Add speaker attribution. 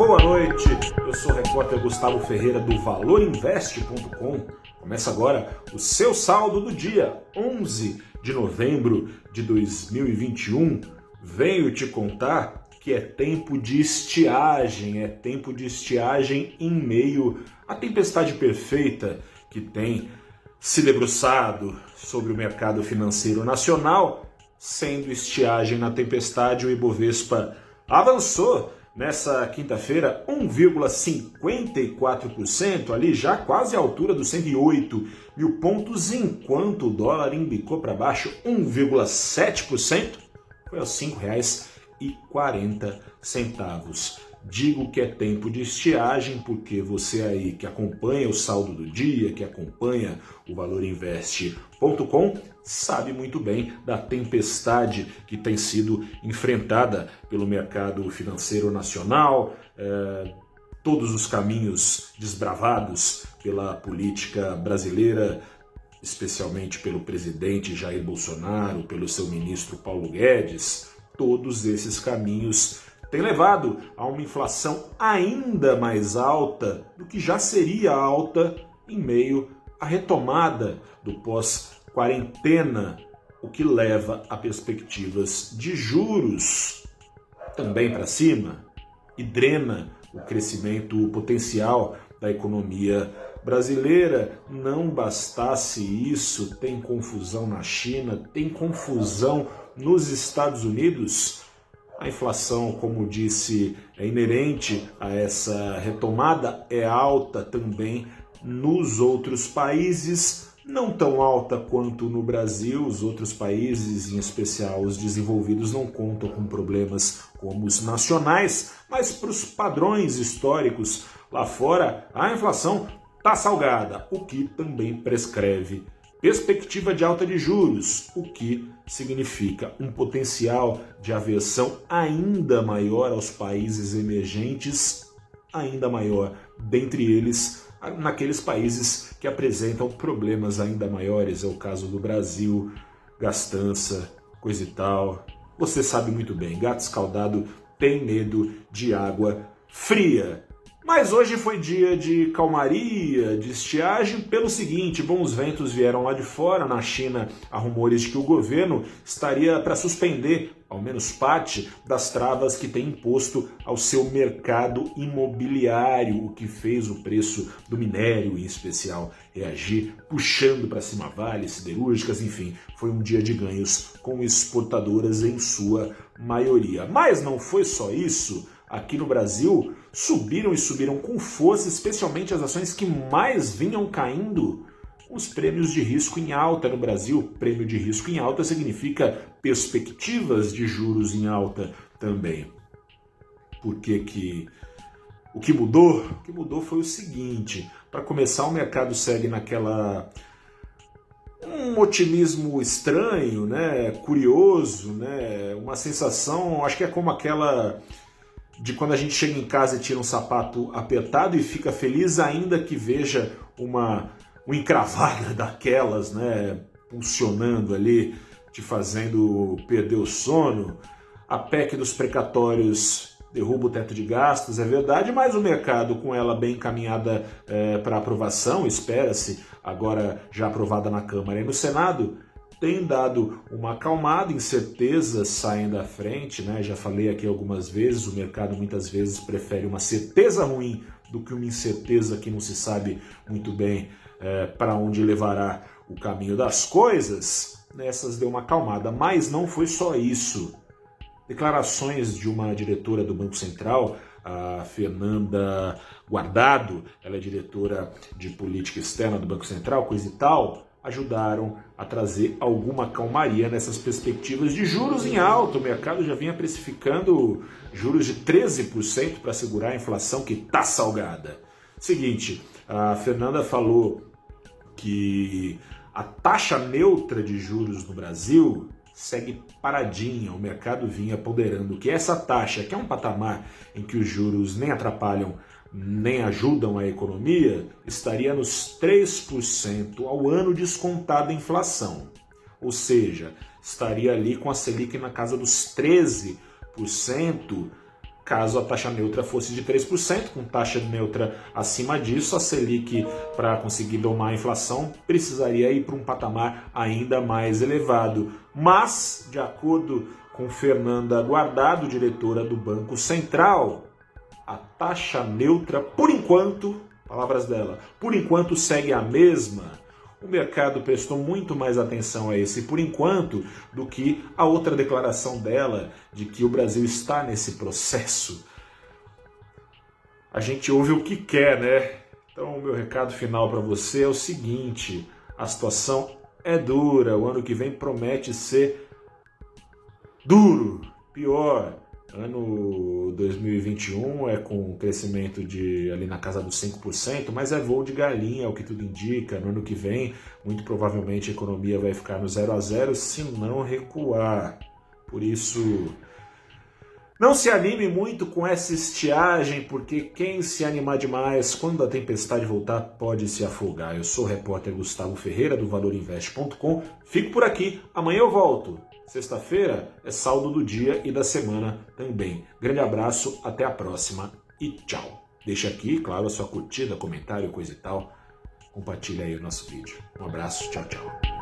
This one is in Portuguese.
Speaker 1: Boa noite, eu sou o repórter Gustavo Ferreira do ValorInvest.com. Começa agora o seu saldo do dia 11 de novembro de 2021. Venho te contar que é tempo de estiagem, é tempo de estiagem em meio à tempestade perfeita que tem se debruçado sobre o mercado financeiro nacional, sendo estiagem na tempestade, o Ibovespa avançou nessa quinta-feira 1,54%, ali já quase à altura dos 108 mil pontos, enquanto o dólar embicou para baixo 1,7%, foi aos R$ 5,40. Digo que é tempo de estiagem porque você aí que acompanha o saldo do dia, que acompanha o valorinvest.com, sabe muito bem da tempestade que tem sido enfrentada pelo mercado financeiro nacional, é, todos os caminhos desbravados pela política brasileira, especialmente pelo presidente Jair Bolsonaro, pelo seu ministro Paulo Guedes, todos esses caminhos tem levado a uma inflação ainda mais alta do que já seria alta em meio à retomada do pós-quarentena, o que leva a perspectivas de juros também para cima e drena o crescimento potencial da economia brasileira. Não bastasse isso, tem confusão na China, tem confusão nos Estados Unidos a inflação, como disse, é inerente a essa retomada, é alta também nos outros países, não tão alta quanto no Brasil. Os outros países, em especial os desenvolvidos, não contam com problemas como os nacionais, mas para os padrões históricos lá fora, a inflação está salgada, o que também prescreve perspectiva de alta de juros, o que significa um potencial de aversão ainda maior aos países emergentes, ainda maior, dentre eles naqueles países que apresentam problemas ainda maiores, é o caso do Brasil, gastança, coisa e tal. Você sabe muito bem, gato escaldado tem medo de água fria. Mas hoje foi dia de calmaria, de estiagem, pelo seguinte: bons ventos vieram lá de fora. Na China, há rumores de que o governo estaria para suspender, ao menos parte, das travas que tem imposto ao seu mercado imobiliário, o que fez o preço do minério, em especial, reagir, puxando para cima vales, siderúrgicas, enfim, foi um dia de ganhos com exportadoras em sua maioria. Mas não foi só isso aqui no Brasil subiram e subiram com força, especialmente as ações que mais vinham caindo. Os prêmios de risco em alta no Brasil. Prêmio de risco em alta significa perspectivas de juros em alta também. Por que que o que mudou? O que mudou foi o seguinte: para começar, o mercado segue naquela um otimismo estranho, né, curioso, né, uma sensação, acho que é como aquela de quando a gente chega em casa e tira um sapato apertado e fica feliz ainda que veja uma, uma encravada daquelas, né, funcionando ali, te fazendo perder o sono. A PEC dos precatórios derruba o teto de gastos, é verdade, mas o mercado com ela bem encaminhada é, para aprovação, espera-se, agora já aprovada na Câmara e no Senado, tem dado uma acalmada, incertezas saem da frente, né? Já falei aqui algumas vezes, o mercado muitas vezes prefere uma certeza ruim do que uma incerteza que não se sabe muito bem é, para onde levará o caminho das coisas. Nessas deu uma acalmada, mas não foi só isso. Declarações de uma diretora do Banco Central, a Fernanda Guardado, ela é diretora de política externa do Banco Central, coisa e tal, ajudaram a trazer alguma calmaria nessas perspectivas de juros em alta. O mercado já vinha precificando juros de 13% para segurar a inflação que está salgada. Seguinte, a Fernanda falou que a taxa neutra de juros no Brasil segue paradinha. O mercado vinha ponderando que essa taxa, que é um patamar em que os juros nem atrapalham nem ajudam a economia, estaria nos 3% ao ano descontada a inflação. Ou seja, estaria ali com a Selic na casa dos 13%, caso a taxa neutra fosse de 3%, com taxa neutra acima disso, a Selic, para conseguir domar a inflação, precisaria ir para um patamar ainda mais elevado. Mas, de acordo com Fernanda Guardado, diretora do Banco Central, a taxa neutra, por enquanto, palavras dela, por enquanto segue a mesma o mercado prestou muito mais atenção a esse por enquanto do que a outra declaração dela de que o Brasil está nesse processo. A gente ouve o que quer, né? Então, o meu recado final para você é o seguinte: a situação é dura, o ano que vem promete ser duro, pior. Ano 2021 é com crescimento de ali na casa dos 5%, mas é voo de galinha, é o que tudo indica. No ano que vem, muito provavelmente a economia vai ficar no 0 a 0 se não recuar. Por isso, não se anime muito com essa estiagem, porque quem se animar demais, quando a tempestade voltar, pode se afogar. Eu sou o repórter Gustavo Ferreira, do valorinvest.com. Fico por aqui, amanhã eu volto. Sexta-feira é saldo do dia e da semana também. Grande abraço, até a próxima e tchau. Deixa aqui, claro, a sua curtida, comentário, coisa e tal. Compartilha aí o nosso vídeo. Um abraço, tchau, tchau.